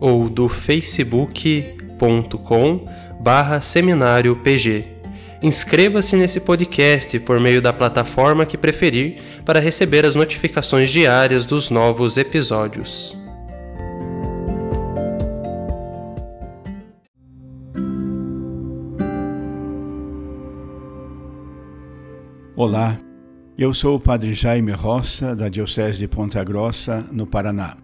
ou do facebook.com barra seminário PG. Inscreva-se nesse podcast por meio da plataforma que preferir para receber as notificações diárias dos novos episódios. Olá, eu sou o Padre Jaime Roça, da Diocese de Ponta Grossa, no Paraná.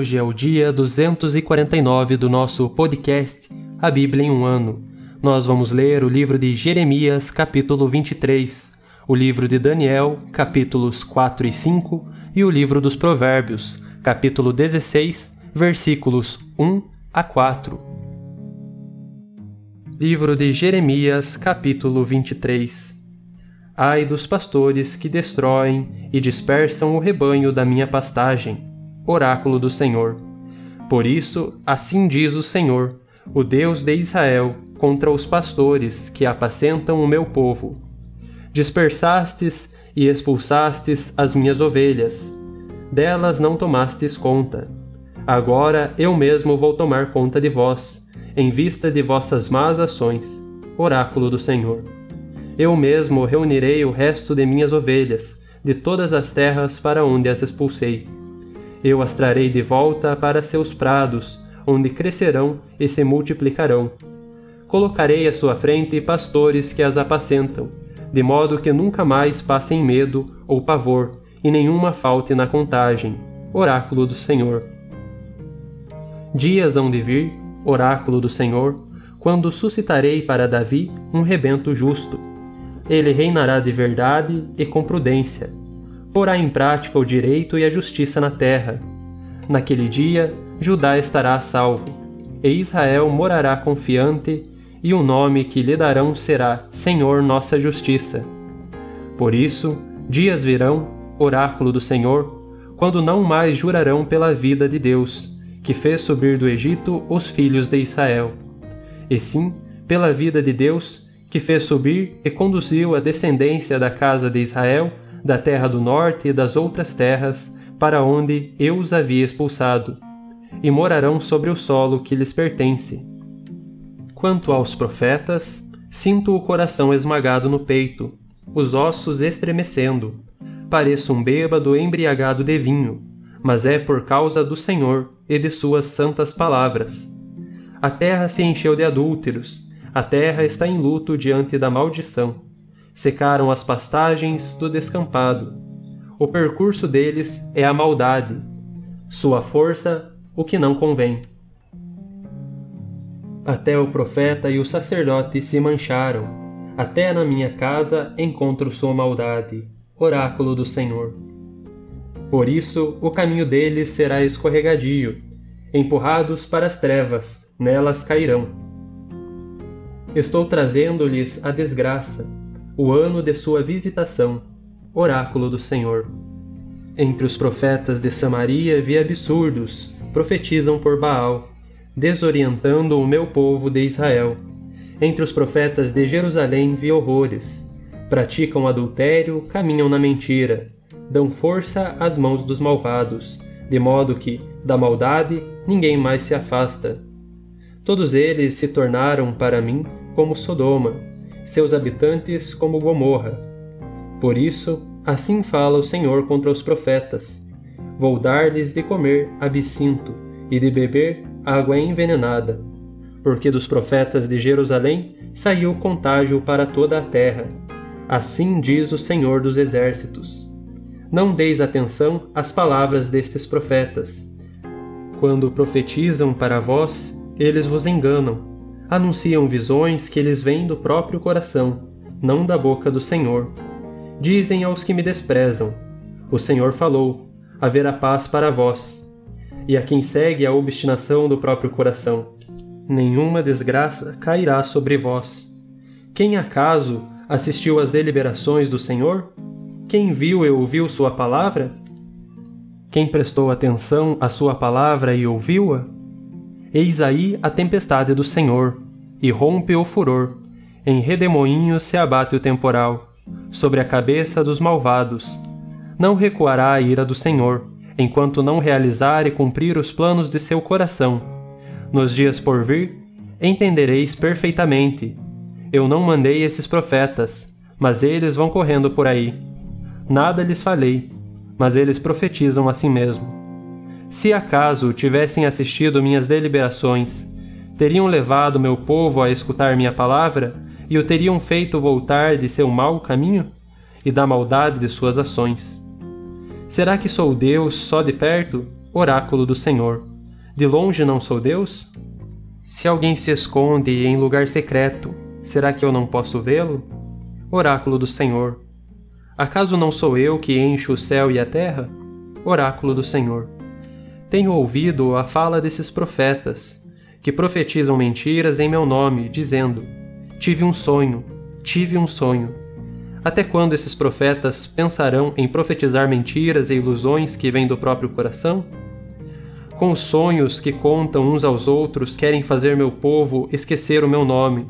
Hoje é o dia 249 do nosso podcast A Bíblia em um Ano. Nós vamos ler o livro de Jeremias, capítulo 23, o livro de Daniel, capítulos 4 e 5, e o livro dos Provérbios, capítulo 16, versículos 1 a 4. Livro de Jeremias, capítulo 23 Ai dos pastores que destroem e dispersam o rebanho da minha pastagem oráculo do Senhor. Por isso, assim diz o Senhor, o Deus de Israel, contra os pastores que apacentam o meu povo. Dispersastes e expulsastes as minhas ovelhas, delas não tomastes conta. Agora eu mesmo vou tomar conta de vós, em vista de vossas más ações. Oráculo do Senhor. Eu mesmo reunirei o resto de minhas ovelhas, de todas as terras para onde as expulsei eu as trarei de volta para seus prados, onde crescerão e se multiplicarão. Colocarei à sua frente pastores que as apacentam, de modo que nunca mais passem medo ou pavor, e nenhuma falte na contagem. Oráculo do Senhor. Dias hão de vir, oráculo do Senhor, quando suscitarei para Davi um rebento justo. Ele reinará de verdade e com prudência porá em prática o direito e a justiça na terra. Naquele dia, Judá estará salvo, e Israel morará confiante, e o nome que lhe darão será Senhor Nossa Justiça. Por isso, dias virão, oráculo do Senhor, quando não mais jurarão pela vida de Deus, que fez subir do Egito os filhos de Israel, e sim pela vida de Deus, que fez subir e conduziu a descendência da casa de Israel da terra do norte e das outras terras, para onde eu os havia expulsado, e morarão sobre o solo que lhes pertence. Quanto aos profetas, sinto o coração esmagado no peito, os ossos estremecendo. Pareço um bêbado embriagado de vinho, mas é por causa do Senhor e de suas santas palavras. A terra se encheu de adúlteros, a terra está em luto diante da maldição secaram as pastagens do descampado. O percurso deles é a maldade, sua força, o que não convém. Até o profeta e o sacerdote se mancharam, até na minha casa encontro sua maldade. Oráculo do Senhor. Por isso o caminho deles será escorregadio, empurrados para as trevas, nelas cairão. Estou trazendo-lhes a desgraça, o ano de sua visitação. Oráculo do Senhor. Entre os profetas de Samaria vi absurdos, profetizam por Baal, desorientando o meu povo de Israel. Entre os profetas de Jerusalém vi horrores. Praticam adultério, caminham na mentira, dão força às mãos dos malvados, de modo que, da maldade, ninguém mais se afasta. Todos eles se tornaram para mim como Sodoma, seus habitantes como Gomorra. Por isso, assim fala o Senhor contra os profetas: Vou dar-lhes de comer absinto e de beber água envenenada, porque dos profetas de Jerusalém saiu contágio para toda a terra. Assim diz o Senhor dos Exércitos. Não deis atenção às palavras destes profetas. Quando profetizam para vós, eles vos enganam. Anunciam visões que eles vêm do próprio coração, não da boca do Senhor. Dizem aos que me desprezam: O Senhor falou, haverá paz para vós e a quem segue a obstinação do próprio coração. Nenhuma desgraça cairá sobre vós. Quem acaso assistiu às deliberações do Senhor? Quem viu e ouviu Sua palavra? Quem prestou atenção à Sua palavra e ouviu-a? Eis aí a tempestade do Senhor, e rompe o furor, em redemoinhos se abate o temporal, sobre a cabeça dos malvados. Não recuará a ira do Senhor, enquanto não realizar e cumprir os planos de seu coração. Nos dias por vir, entendereis perfeitamente. Eu não mandei esses profetas, mas eles vão correndo por aí. Nada lhes falei, mas eles profetizam a si mesmo. Se acaso tivessem assistido minhas deliberações, teriam levado meu povo a escutar minha palavra e o teriam feito voltar de seu mau caminho e da maldade de suas ações. Será que sou Deus só de perto? Oráculo do Senhor. De longe não sou Deus? Se alguém se esconde em lugar secreto, será que eu não posso vê-lo? Oráculo do Senhor. Acaso não sou eu que encho o céu e a terra? Oráculo do Senhor. Tenho ouvido a fala desses profetas, que profetizam mentiras em meu nome, dizendo: Tive um sonho, tive um sonho. Até quando esses profetas pensarão em profetizar mentiras e ilusões que vêm do próprio coração? Com os sonhos que contam uns aos outros, querem fazer meu povo esquecer o meu nome,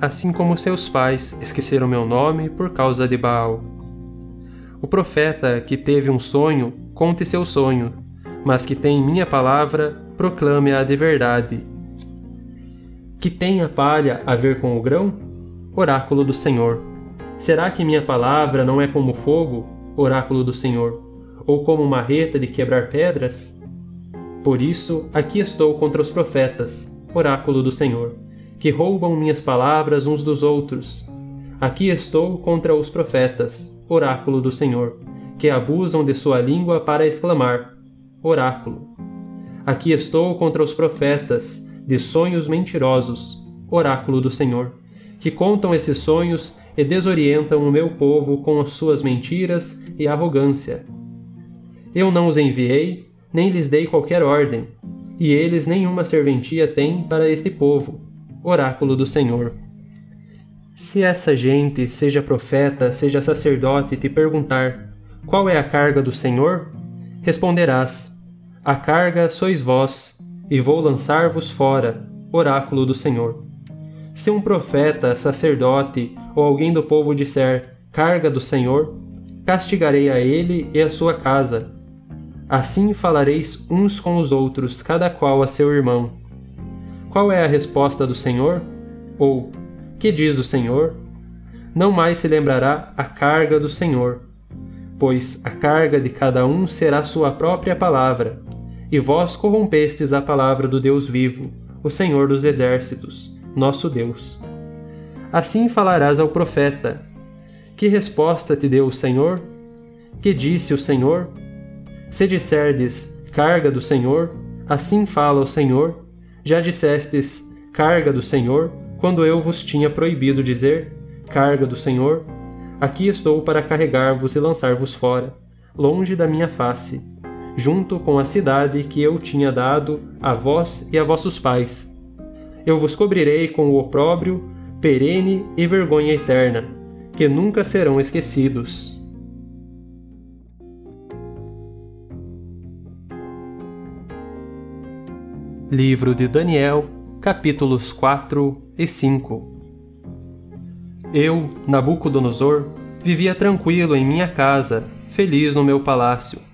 assim como seus pais esqueceram meu nome por causa de Baal. O profeta que teve um sonho, conte seu sonho, mas que tem minha palavra, proclame-a de verdade. Que tem a palha a ver com o grão? Oráculo do Senhor. Será que minha palavra não é como fogo, oráculo do Senhor, ou como marreta de quebrar pedras? Por isso, aqui estou contra os profetas, oráculo do Senhor, que roubam minhas palavras uns dos outros. Aqui estou contra os profetas, oráculo do Senhor, que abusam de sua língua para exclamar: Oráculo. Aqui estou contra os profetas, de sonhos mentirosos, oráculo do Senhor, que contam esses sonhos e desorientam o meu povo com as suas mentiras e arrogância. Eu não os enviei, nem lhes dei qualquer ordem, e eles nenhuma serventia têm para este povo. Oráculo do Senhor. Se essa gente, seja profeta, seja sacerdote, te perguntar: Qual é a carga do Senhor? Responderás: A carga sois vós, e vou lançar-vos fora. Oráculo do Senhor. Se um profeta, sacerdote ou alguém do povo disser carga do Senhor, castigarei a ele e a sua casa. Assim falareis uns com os outros, cada qual a seu irmão. Qual é a resposta do Senhor? Ou, que diz o Senhor? Não mais se lembrará a carga do Senhor, pois a carga de cada um será sua própria palavra, e vós corrompestes a palavra do Deus vivo, o Senhor dos exércitos, nosso Deus. Assim falarás ao profeta: Que resposta te deu o Senhor? Que disse o Senhor? Se disserdes: Carga do Senhor, assim fala o Senhor, já dissestes: carga do Senhor, quando eu vos tinha proibido dizer, carga do Senhor, aqui estou para carregar-vos e lançar-vos fora, longe da minha face, junto com a cidade que eu tinha dado a vós e a vossos pais. Eu vos cobrirei com o opróbrio, perene e vergonha eterna, que nunca serão esquecidos. Livro de Daniel, capítulos 4 e 5 Eu, Nabucodonosor, vivia tranquilo em minha casa, feliz no meu palácio.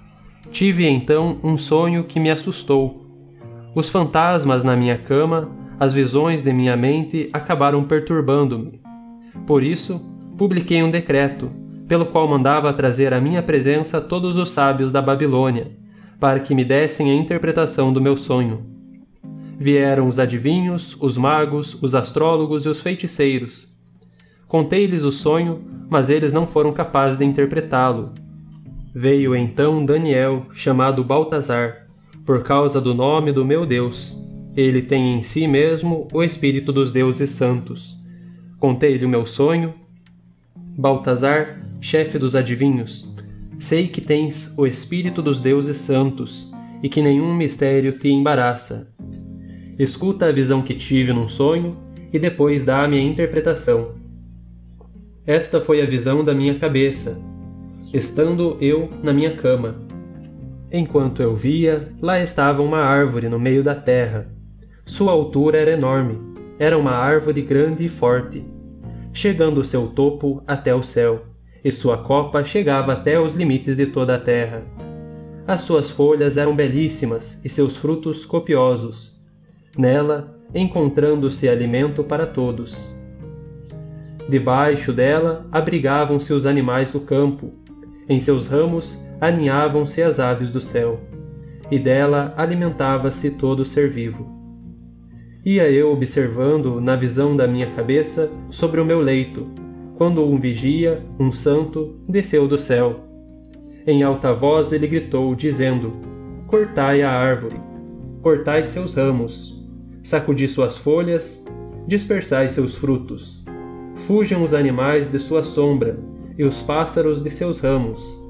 Tive então um sonho que me assustou. Os fantasmas na minha cama, as visões de minha mente acabaram perturbando-me. Por isso, publiquei um decreto, pelo qual mandava trazer à minha presença todos os sábios da Babilônia, para que me dessem a interpretação do meu sonho vieram os adivinhos, os magos, os astrólogos e os feiticeiros. Contei-lhes o sonho, mas eles não foram capazes de interpretá-lo. Veio então Daniel, chamado Baltazar, por causa do nome do meu Deus. Ele tem em si mesmo o espírito dos deuses santos. Contei-lhe o meu sonho. Baltazar, chefe dos adivinhos, sei que tens o espírito dos deuses santos e que nenhum mistério te embaraça escuta a visão que tive num sonho e depois dá-me a interpretação. Esta foi a visão da minha cabeça, estando eu na minha cama. Enquanto eu via, lá estava uma árvore no meio da terra. Sua altura era enorme, era uma árvore grande e forte, chegando seu topo até o céu, e sua copa chegava até os limites de toda a terra. As suas folhas eram belíssimas e seus frutos copiosos nela encontrando-se alimento para todos. Debaixo dela abrigavam-se os animais do campo, em seus ramos aninhavam-se as aves do céu, e dela alimentava-se todo ser vivo. Ia eu observando na visão da minha cabeça sobre o meu leito, quando um vigia, um santo, desceu do céu. Em alta voz ele gritou, dizendo: Cortai a árvore, cortai seus ramos, sacudi suas folhas, dispersai seus frutos. Fujam os animais de sua sombra e os pássaros de seus ramos.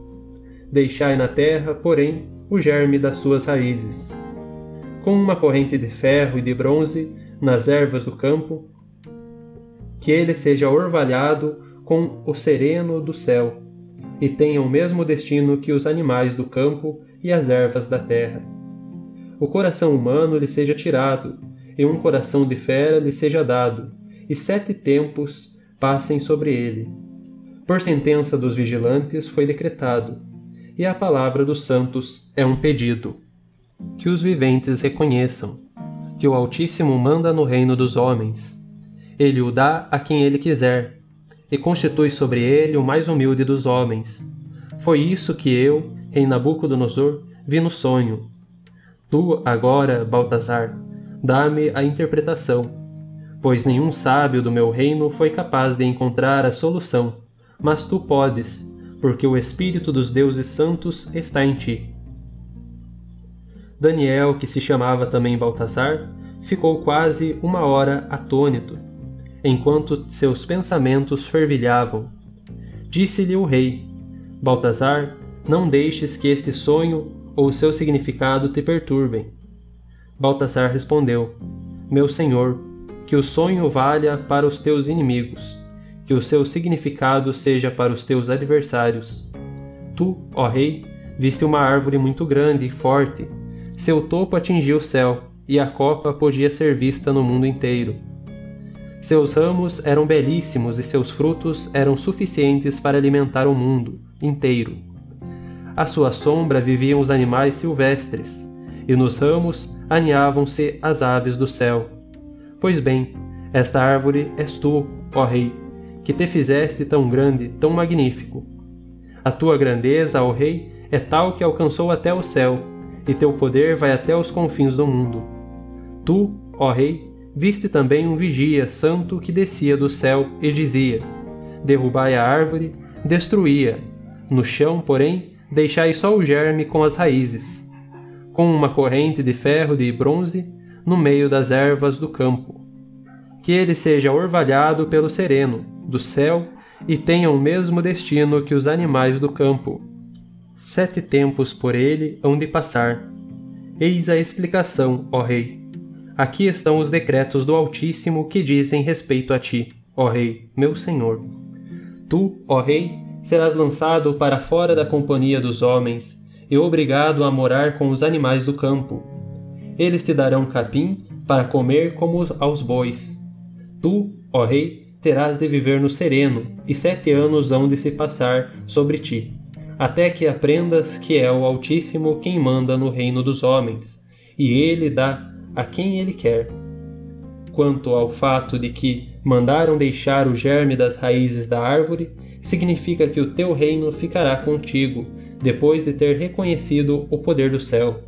Deixai na terra, porém, o germe das suas raízes. Com uma corrente de ferro e de bronze nas ervas do campo, que ele seja orvalhado com o sereno do céu, e tenha o mesmo destino que os animais do campo e as ervas da terra. O coração humano lhe seja tirado, e um coração de fera lhe seja dado, e sete tempos passem sobre ele. Por sentença dos vigilantes foi decretado, e a palavra dos santos é um pedido. Que os viventes reconheçam que o Altíssimo manda no reino dos homens. Ele o dá a quem ele quiser, e constitui sobre ele o mais humilde dos homens. Foi isso que eu, rei Nabucodonosor, vi no sonho. Tu, agora, Baltazar, dá-me a interpretação, pois nenhum sábio do meu reino foi capaz de encontrar a solução, mas tu podes, porque o Espírito dos deuses santos está em ti. Daniel, que se chamava também Baltasar, ficou quase uma hora atônito, enquanto seus pensamentos fervilhavam. Disse-lhe o rei: Baltasar, não deixes que este sonho ou seu significado te perturbem. Baltasar respondeu: Meu senhor, que o sonho valha para os teus inimigos, que o seu significado seja para os teus adversários. Tu, ó rei, viste uma árvore muito grande e forte. Seu topo atingia o céu, e a copa podia ser vista no mundo inteiro. Seus ramos eram belíssimos e seus frutos eram suficientes para alimentar o mundo inteiro. À sua sombra viviam os animais silvestres, e nos ramos aninhavam-se as aves do céu. Pois bem, esta árvore és tu, ó Rei, que te fizeste tão grande, tão magnífico. A tua grandeza, ó Rei, é tal que alcançou até o céu, e teu poder vai até os confins do mundo. Tu, ó Rei, viste também um vigia santo que descia do céu e dizia: Derrubai a árvore, destruía. No chão, porém, deixai só o germe com as raízes com uma corrente de ferro de bronze no meio das ervas do campo. que ele seja orvalhado pelo sereno do céu e tenha o mesmo destino que os animais do campo. Sete tempos por ele hão de passar. Eis a explicação, ó Rei. Aqui estão os decretos do Altíssimo que dizem respeito a ti, ó Rei, meu Senhor. Tu, ó Rei, serás lançado para fora da companhia dos homens e obrigado a morar com os animais do campo. Eles te darão capim para comer como aos bois. Tu, ó Rei, terás de viver no sereno, e sete anos hão de se passar sobre ti, até que aprendas que é o Altíssimo quem manda no reino dos homens, e ele dá a quem ele quer. Quanto ao fato de que mandaram deixar o germe das raízes da árvore, significa que o teu reino ficará contigo, depois de ter reconhecido o poder do céu.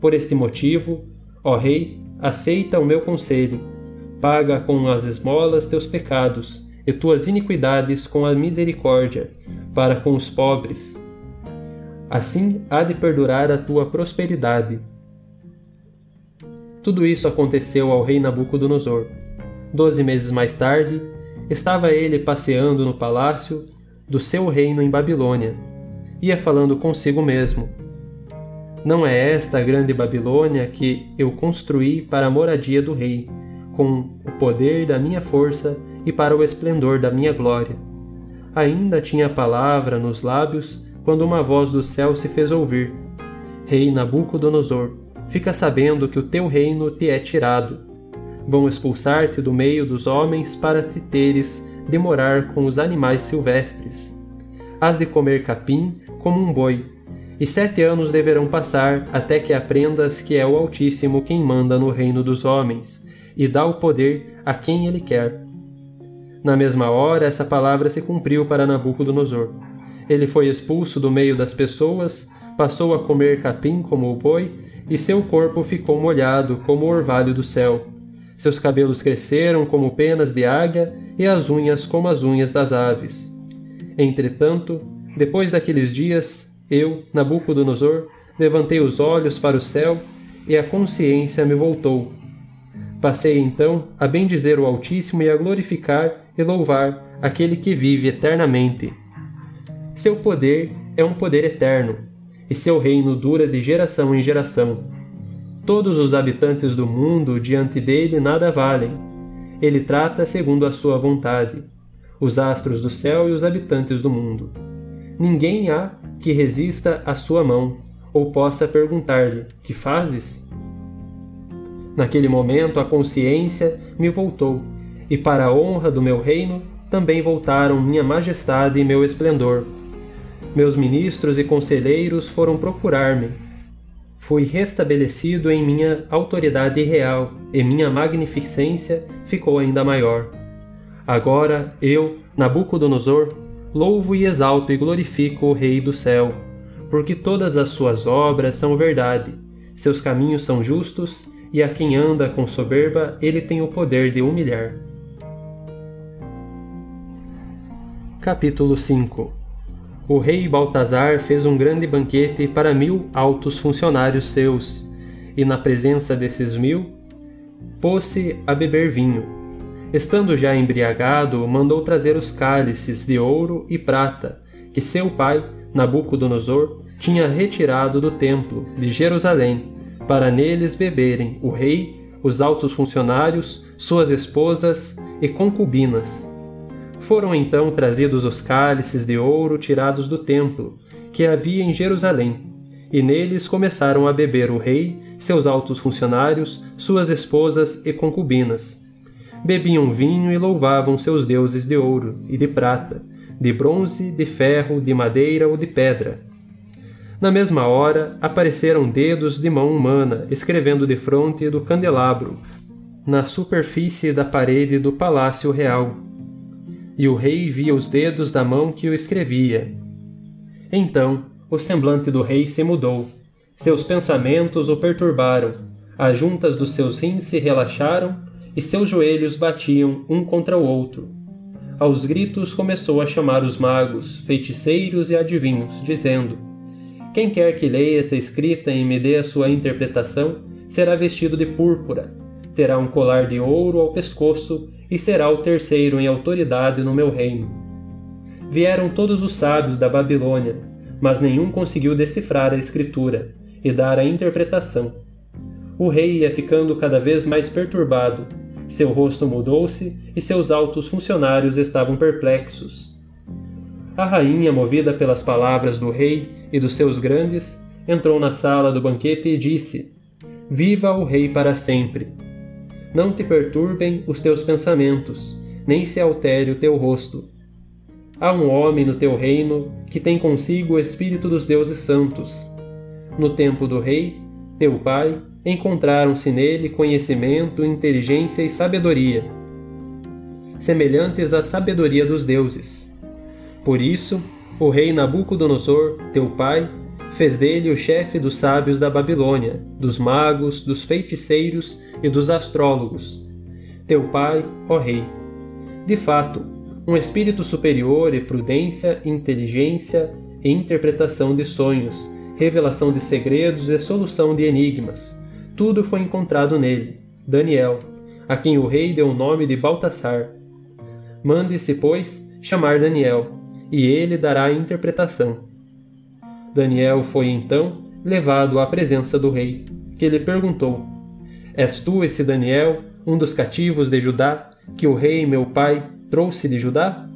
Por este motivo, ó Rei, aceita o meu conselho, paga com as esmolas teus pecados, e tuas iniquidades com a misericórdia, para com os pobres. Assim há de perdurar a tua prosperidade tudo isso aconteceu ao rei Nabucodonosor. Doze meses mais tarde, estava ele passeando no palácio do seu reino em Babilônia. Ia falando consigo mesmo: Não é esta a grande Babilônia que eu construí para a moradia do rei, com o poder da minha força e para o esplendor da minha glória? Ainda tinha a palavra nos lábios quando uma voz do céu se fez ouvir: Rei Nabucodonosor, fica sabendo que o teu reino te é tirado. Vão expulsar-te do meio dos homens para te teres de morar com os animais silvestres. Hás de comer capim como um boi, e sete anos deverão passar até que aprendas que é o Altíssimo quem manda no reino dos homens, e dá o poder a quem ele quer. Na mesma hora, essa palavra se cumpriu para Nabucodonosor. Ele foi expulso do meio das pessoas, passou a comer capim como o boi e seu corpo ficou molhado como o orvalho do céu. Seus cabelos cresceram como penas de águia e as unhas como as unhas das aves. Entretanto, depois daqueles dias, eu, Nabucodonosor, levantei os olhos para o céu e a consciência me voltou. Passei então a bendizer o Altíssimo e a glorificar e louvar aquele que vive eternamente. Seu poder é um poder eterno e seu reino dura de geração em geração. Todos os habitantes do mundo diante dele nada valem. Ele trata segundo a sua vontade, os astros do céu e os habitantes do mundo. Ninguém há que resista à sua mão, ou possa perguntar-lhe: Que fazes? Naquele momento a consciência me voltou, e para a honra do meu reino também voltaram minha majestade e meu esplendor meus ministros e conselheiros foram procurar-me. Fui restabelecido em minha autoridade real e minha magnificência ficou ainda maior. Agora eu, Nabucodonosor, louvo e exalto e glorifico o Rei do céu, porque todas as suas obras são verdade, seus caminhos são justos, e a quem anda com soberba ele tem o poder de humilhar. Capítulo 5 o rei Baltazar fez um grande banquete para mil altos funcionários seus, e na presença desses mil, pôs-se a beber vinho. Estando já embriagado, mandou trazer os cálices de ouro e prata que seu pai, Nabucodonosor, tinha retirado do templo de Jerusalém, para neles beberem o rei, os altos funcionários, suas esposas e concubinas foram então trazidos os cálices de ouro tirados do templo, que havia em Jerusalém, e neles começaram a beber o rei, seus altos funcionários, suas esposas e concubinas. Bebiam vinho e louvavam seus deuses de ouro e de prata, de bronze, de ferro, de madeira ou de pedra. Na mesma hora apareceram dedos de mão humana escrevendo de fronte do candelabro, na superfície da parede do palácio real e o rei via os dedos da mão que o escrevia. Então o semblante do rei se mudou, seus pensamentos o perturbaram, as juntas dos seus rins se relaxaram e seus joelhos batiam um contra o outro. Aos gritos começou a chamar os magos, feiticeiros e adivinhos, dizendo: Quem quer que leia esta escrita e me dê a sua interpretação, será vestido de púrpura, terá um colar de ouro ao pescoço e será o terceiro em autoridade no meu reino. Vieram todos os sábios da Babilônia, mas nenhum conseguiu decifrar a escritura e dar a interpretação. O rei ia ficando cada vez mais perturbado, seu rosto mudou-se e seus altos funcionários estavam perplexos. A rainha, movida pelas palavras do rei e dos seus grandes, entrou na sala do banquete e disse: Viva o rei para sempre! Não te perturbem os teus pensamentos, nem se altere o teu rosto. Há um homem no teu reino que tem consigo o espírito dos deuses santos. No tempo do rei, teu pai, encontraram-se nele conhecimento, inteligência e sabedoria, semelhantes à sabedoria dos deuses. Por isso, o rei Nabucodonosor, teu pai, fez dele o chefe dos sábios da Babilônia, dos magos, dos feiticeiros e dos astrólogos. Teu pai, ó rei. De fato, um espírito superior e prudência, inteligência e interpretação de sonhos, revelação de segredos e solução de enigmas. Tudo foi encontrado nele, Daniel, a quem o rei deu o nome de Baltasar. Mande-se, pois, chamar Daniel, e ele dará a interpretação. Daniel foi então levado à presença do rei, que lhe perguntou: És tu esse Daniel, um dos cativos de Judá, que o rei meu pai trouxe de Judá?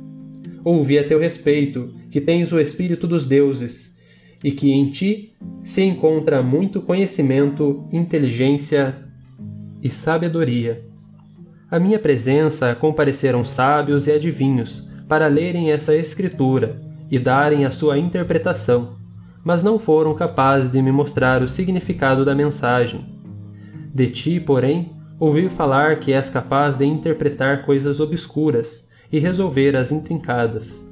Ouvi a teu respeito que tens o espírito dos deuses, e que em ti se encontra muito conhecimento, inteligência e sabedoria. À minha presença compareceram sábios e adivinhos para lerem essa escritura e darem a sua interpretação mas não foram capazes de me mostrar o significado da mensagem. De ti, porém, ouvi falar que és capaz de interpretar coisas obscuras e resolver as intrincadas.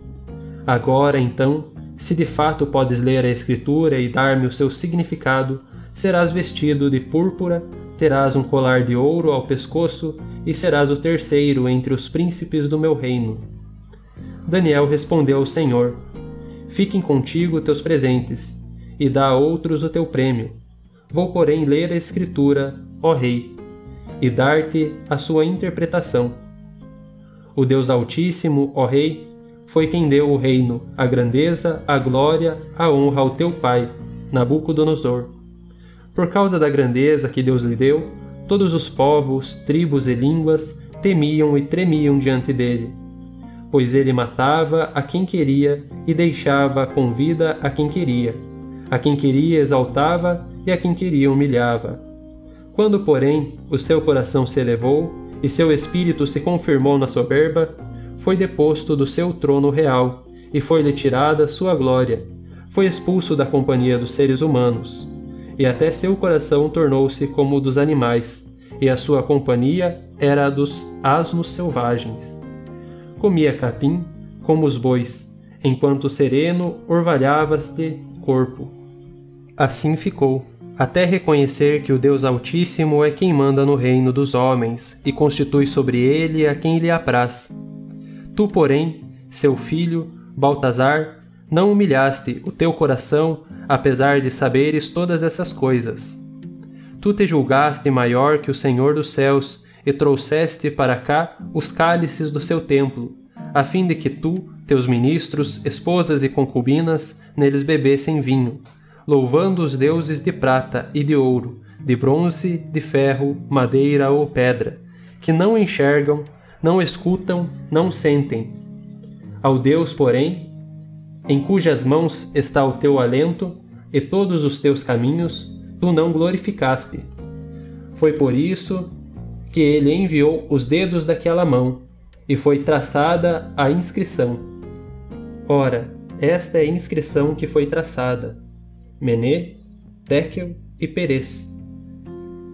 Agora, então, se de fato podes ler a Escritura e dar-me o seu significado, serás vestido de púrpura, terás um colar de ouro ao pescoço e serás o terceiro entre os príncipes do meu reino. Daniel respondeu ao Senhor Fiquem contigo teus presentes, e dá a outros o teu prêmio. Vou, porém, ler a Escritura, ó Rei, e dar-te a sua interpretação. O Deus Altíssimo, ó Rei, foi quem deu o reino, a grandeza, a glória, a honra ao teu pai, Nabucodonosor. Por causa da grandeza que Deus lhe deu, todos os povos, tribos e línguas temiam e tremiam diante dele pois ele matava a quem queria e deixava com vida a quem queria. A quem queria exaltava e a quem queria humilhava. Quando, porém, o seu coração se elevou e seu espírito se confirmou na soberba, foi deposto do seu trono real e foi-lhe tirada sua glória. Foi expulso da companhia dos seres humanos. E até seu coração tornou-se como o dos animais, e a sua companhia era a dos asnos selvagens comia capim como os bois, enquanto sereno orvalhava-se corpo. Assim ficou, até reconhecer que o Deus Altíssimo é quem manda no reino dos homens e constitui sobre ele a quem lhe apraz. Tu, porém, seu filho, Baltazar, não humilhaste o teu coração, apesar de saberes todas essas coisas. Tu te julgaste maior que o Senhor dos céus e trouxeste para cá os cálices do seu templo, a fim de que tu, teus ministros, esposas e concubinas neles bebessem vinho, louvando os deuses de prata e de ouro, de bronze, de ferro, madeira ou pedra, que não enxergam, não escutam, não sentem. Ao Deus, porém, em cujas mãos está o teu alento e todos os teus caminhos, tu não glorificaste. Foi por isso que ele enviou os dedos daquela mão, e foi traçada a inscrição. Ora, esta é a inscrição que foi traçada: Mené, Tekel e Perez.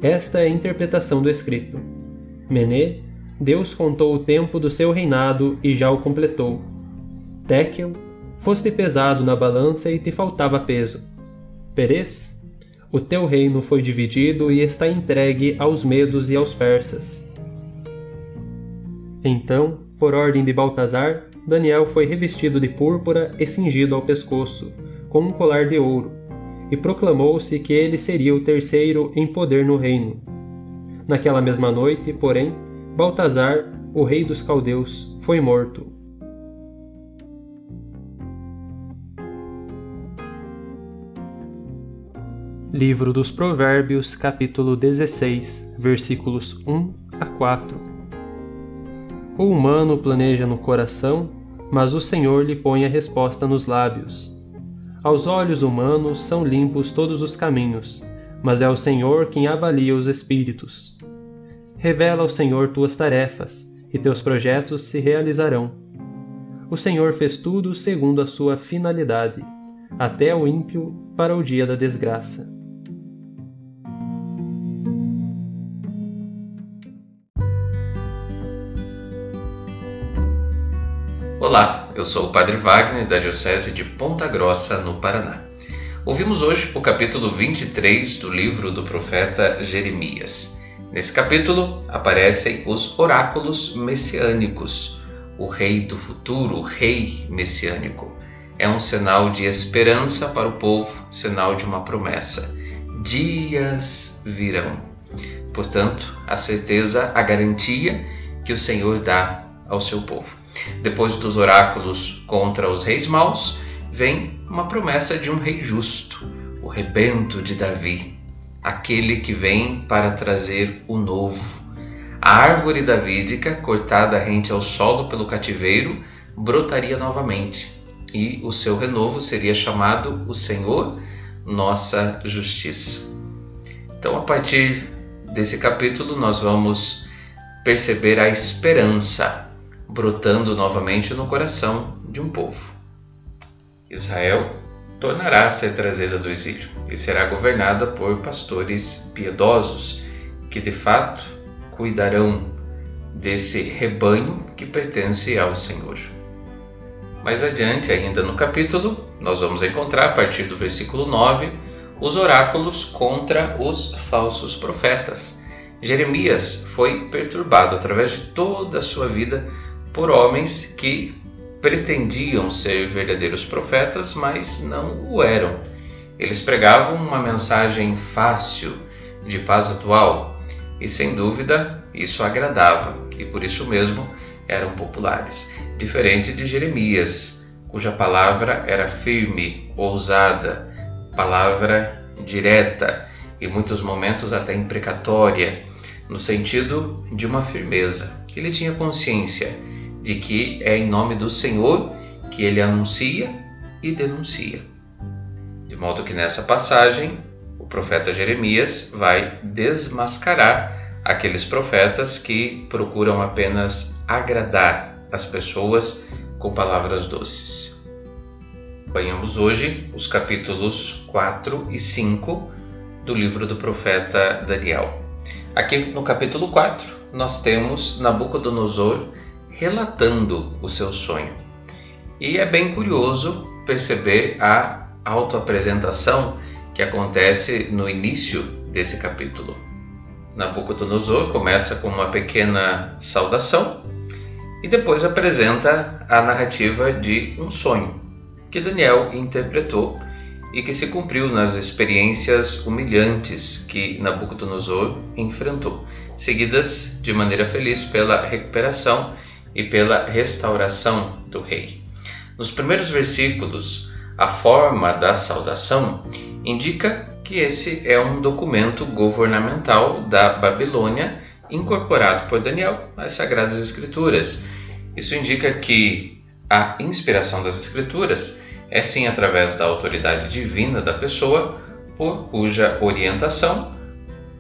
Esta é a interpretação do escrito. Mené, Deus contou o tempo do seu reinado e já o completou. Tekel, foste pesado na balança e te faltava peso. Perez, o teu reino foi dividido e está entregue aos medos e aos persas. Então, por ordem de Baltazar, Daniel foi revestido de púrpura e cingido ao pescoço, com um colar de ouro, e proclamou-se que ele seria o terceiro em poder no reino. Naquela mesma noite, porém, Baltazar, o rei dos caldeus, foi morto. Livro dos Provérbios, capítulo 16, versículos 1 a 4. O humano planeja no coração, mas o Senhor lhe põe a resposta nos lábios. Aos olhos humanos são limpos todos os caminhos, mas é o Senhor quem avalia os espíritos. Revela ao Senhor tuas tarefas, e teus projetos se realizarão. O Senhor fez tudo segundo a sua finalidade, até o ímpio para o dia da desgraça. Olá, eu sou o Padre Wagner da Diocese de Ponta Grossa, no Paraná. Ouvimos hoje o capítulo 23 do livro do profeta Jeremias. Nesse capítulo aparecem os oráculos messiânicos, o rei do futuro, o rei messiânico. É um sinal de esperança para o povo, sinal de uma promessa. Dias virão. Portanto, a certeza, a garantia que o Senhor dá ao seu povo. Depois dos oráculos contra os reis maus, vem uma promessa de um rei justo, o rebento de Davi, aquele que vem para trazer o novo. A árvore davídica, cortada rente ao solo pelo cativeiro, brotaria novamente, e o seu renovo seria chamado o Senhor, nossa justiça. Então, a partir desse capítulo, nós vamos perceber a esperança brotando novamente no coração de um povo. Israel tornará a ser trazida do exílio e será governada por pastores piedosos que de fato cuidarão desse rebanho que pertence ao Senhor. Mais adiante, ainda no capítulo, nós vamos encontrar a partir do versículo 9 os oráculos contra os falsos profetas. Jeremias foi perturbado através de toda a sua vida por homens que pretendiam ser verdadeiros profetas, mas não o eram. Eles pregavam uma mensagem fácil de paz atual e, sem dúvida, isso agradava e por isso mesmo eram populares. Diferente de Jeremias, cuja palavra era firme, ousada, palavra direta e, muitos momentos, até imprecatória, no sentido de uma firmeza. Ele tinha consciência de que é em nome do Senhor que ele anuncia e denuncia. De modo que nessa passagem, o profeta Jeremias vai desmascarar aqueles profetas que procuram apenas agradar as pessoas com palavras doces. Acompanhamos hoje os capítulos 4 e 5 do livro do profeta Daniel. Aqui no capítulo 4, nós temos Nabucodonosor relatando o seu sonho. E é bem curioso perceber a autoapresentação que acontece no início desse capítulo. Nabucodonosor começa com uma pequena saudação e depois apresenta a narrativa de um sonho que Daniel interpretou e que se cumpriu nas experiências humilhantes que Nabucodonosor enfrentou, seguidas de maneira feliz pela recuperação e pela restauração do rei. Nos primeiros versículos, a forma da saudação indica que esse é um documento governamental da Babilônia incorporado por Daniel às Sagradas Escrituras. Isso indica que a inspiração das Escrituras é sim através da autoridade divina da pessoa, por cuja orientação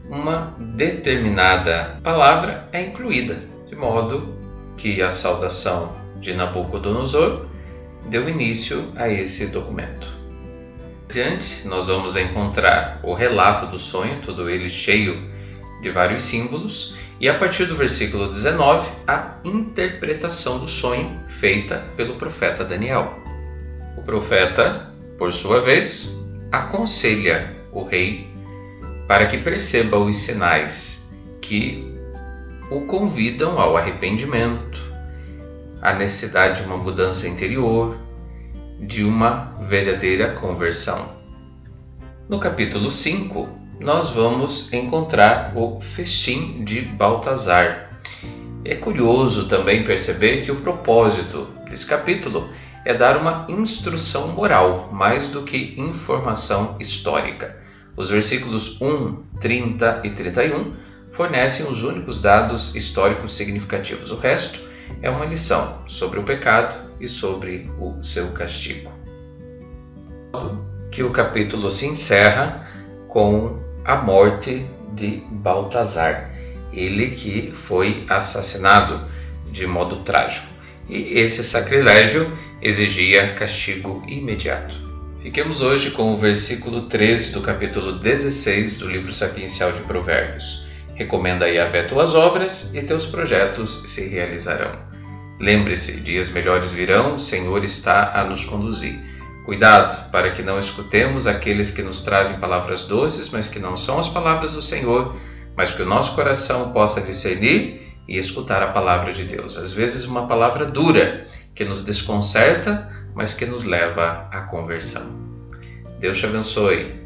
uma determinada palavra é incluída, de modo que a saudação de Nabucodonosor deu início a esse documento. Adiante, nós vamos encontrar o relato do sonho, todo ele cheio de vários símbolos, e a partir do versículo 19, a interpretação do sonho feita pelo profeta Daniel. O profeta, por sua vez, aconselha o rei para que perceba os sinais que o convidam ao arrependimento, à necessidade de uma mudança interior, de uma verdadeira conversão. No capítulo 5, nós vamos encontrar o festim de Baltazar. É curioso também perceber que o propósito desse capítulo é dar uma instrução moral mais do que informação histórica. Os versículos 1, 30 e 31 fornecem os únicos dados históricos significativos. O resto é uma lição sobre o pecado e sobre o seu castigo. Que o capítulo se encerra com a morte de Baltazar, ele que foi assassinado de modo trágico. E esse sacrilégio exigia castigo imediato. Fiquemos hoje com o versículo 13 do capítulo 16 do livro sapiencial de Provérbios. Recomenda a Yahvé tuas obras e teus projetos se realizarão. Lembre-se, dias melhores virão, o Senhor está a nos conduzir. Cuidado para que não escutemos aqueles que nos trazem palavras doces, mas que não são as palavras do Senhor, mas que o nosso coração possa discernir e escutar a palavra de Deus. Às vezes, uma palavra dura que nos desconcerta, mas que nos leva à conversão. Deus te abençoe.